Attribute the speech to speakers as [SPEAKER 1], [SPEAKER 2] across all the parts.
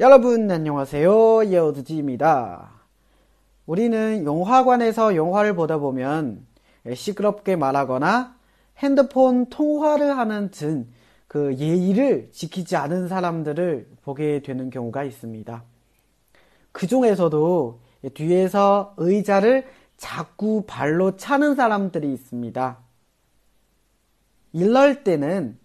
[SPEAKER 1] 여러분 안녕하세요. 예오드지입니다. 우리는 영화관에서 영화를 보다 보면 시끄럽게 말하거나 핸드폰 통화를 하는 등 그 예의를 지키지 않은 사람들을 보게 되는 경우가 있습니다. 그 중에서도 뒤에서 의자를 자꾸 발로 차는 사람들이 있습니다. 이럴 때는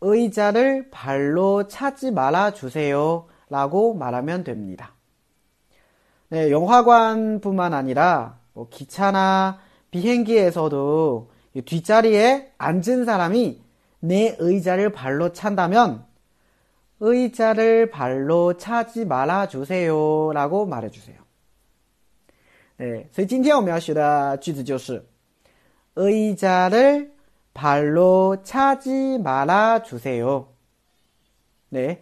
[SPEAKER 1] 의자를 발로 차지 말아 주세요 라고 말하면 됩니다. 네, 영화관뿐만 아니라 뭐 기차나 비행기에서도 뒷자리에 앉은 사람이 내 의자를 발로 찬다면 의자를 발로 차지 말아 주세요 라고 말해 주세요. 对，所以今天我们要学的句子就是 의자를 발로 차지 말아 주세요. 네.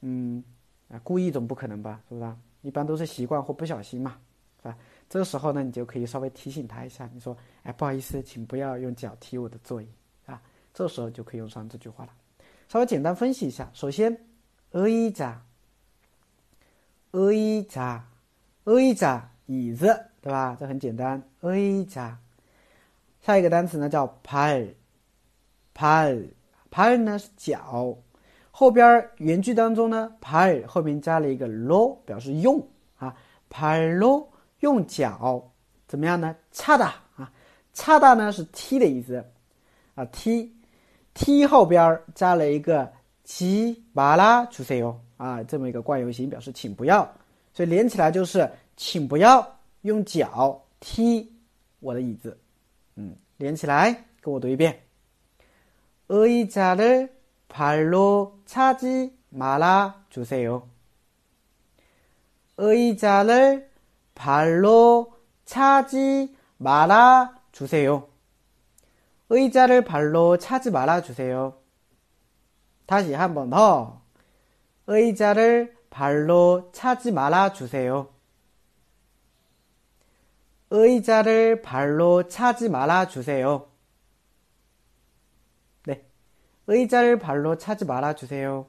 [SPEAKER 1] 嗯啊故意总不可能吧是不是？一般都是习惯或不小心嘛啊这个时候呢你就可以稍微提醒他一下你说哎不好意思请不要用脚踢我的座椅啊这时候就可以用上这句话了。稍微简单分析一下首先 eija eija a，椅子对吧？这很简单 eija 下一个单词呢叫 pair pair pair 呢是脚后边原句当中呢 pal 后面加了一个 lo，表示用啊，palo 用脚怎么样呢？차다啊，차다呢是踢的意思啊，踢，踢后边加了一个지말아주세요啊，这么一个惯用型表示请不要，所以连起来就是请不要用脚踢我的椅子。嗯，连起来，跟我读一遍。의자를 발로 차지 말아 주세요. 의자를 발로 차지 말아 주세요 의자를 발로 차지 말아 주세요 다시 한 번 더 의자를 발로 차지 말아 주세요. 의자를 발로 차지 말아 주세요. 네. 의자를 발로 차지 말아 주세요.